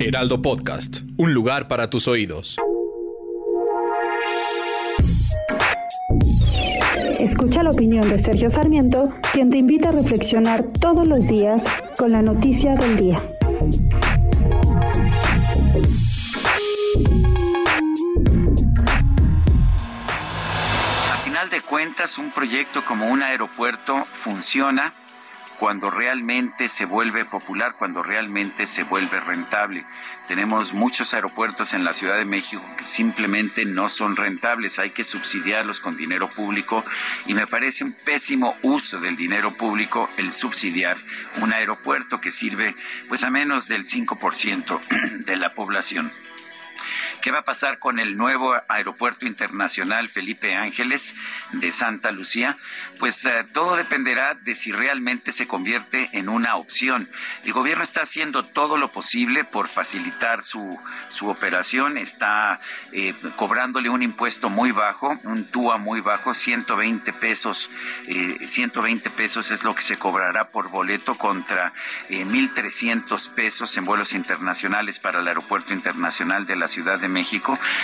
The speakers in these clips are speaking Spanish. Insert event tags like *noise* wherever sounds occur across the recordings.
Heraldo Podcast, un lugar para tus oídos. Escucha la opinión de Sergio Sarmiento, quien te invita a reflexionar todos los días con la noticia del día. A final de cuentas, un proyecto como un aeropuerto funciona cuando realmente se vuelve popular, cuando realmente se vuelve rentable. Tenemos muchos aeropuertos en la Ciudad de México que simplemente no son rentables, hay que subsidiarlos con dinero público y me parece un pésimo uso del dinero público el subsidiar un aeropuerto que sirve pues a menos del 5% *clears throat* de la población. ¿Qué va a pasar con el nuevo aeropuerto internacional Felipe Ángeles de Santa Lucía? Pues eh, todo dependerá de si realmente se convierte en una opción. El gobierno está haciendo todo lo posible por facilitar su, su operación, está eh, cobrándole un impuesto muy bajo, un TUA muy bajo, 120 pesos, 120 eh, pesos es lo que se cobrará por boleto contra 1.300 pesos en vuelos internacionales para el aeropuerto internacional de la Ciudad de México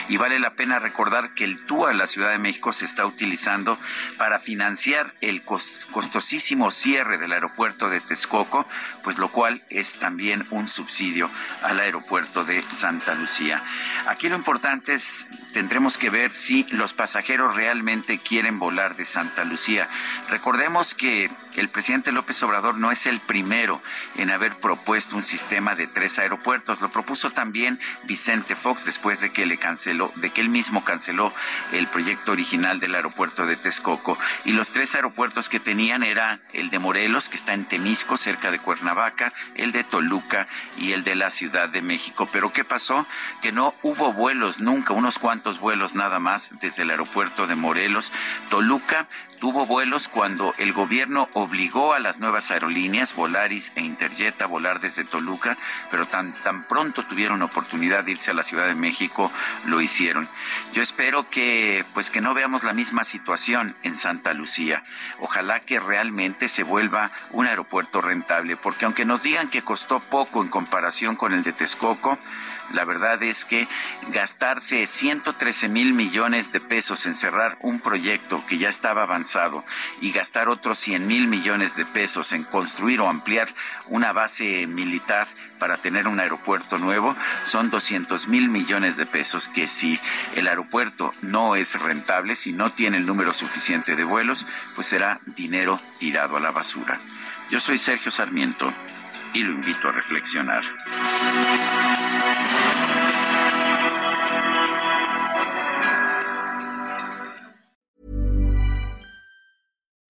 y vale la pena recordar que el TUA de la Ciudad de México se está utilizando para financiar el costosísimo cierre del aeropuerto de Texcoco, pues lo cual es también un subsidio al aeropuerto de Santa Lucía. Aquí lo importante es tendremos que ver si los pasajeros realmente quieren volar de Santa Lucía. Recordemos que el presidente López Obrador no es el primero en haber propuesto un sistema de tres aeropuertos. Lo propuso también Vicente Fox después de que le canceló, de que él mismo canceló el proyecto original del aeropuerto de Texcoco. Y los tres aeropuertos que tenían era el de Morelos, que está en Temisco, cerca de Cuernavaca, el de Toluca y el de la Ciudad de México. Pero ¿qué pasó? Que no hubo vuelos nunca, unos cuantos vuelos nada más desde el aeropuerto de Morelos. Toluca tuvo vuelos cuando el gobierno obligó a las nuevas aerolíneas, Volaris e Interjet, a volar desde Toluca, pero tan, tan pronto tuvieron oportunidad de irse a la Ciudad de México, lo hicieron. Yo espero que, pues que no veamos la misma situación en Santa Lucía. Ojalá que realmente se vuelva un aeropuerto rentable, porque aunque nos digan que costó poco en comparación con el de Texcoco, la verdad es que gastarse 113 mil millones de pesos en cerrar un proyecto que ya estaba y gastar otros 100 mil millones de pesos en construir o ampliar una base militar para tener un aeropuerto nuevo son 200 mil millones de pesos que si el aeropuerto no es rentable, si no tiene el número suficiente de vuelos, pues será dinero tirado a la basura. Yo soy Sergio Sarmiento y lo invito a reflexionar.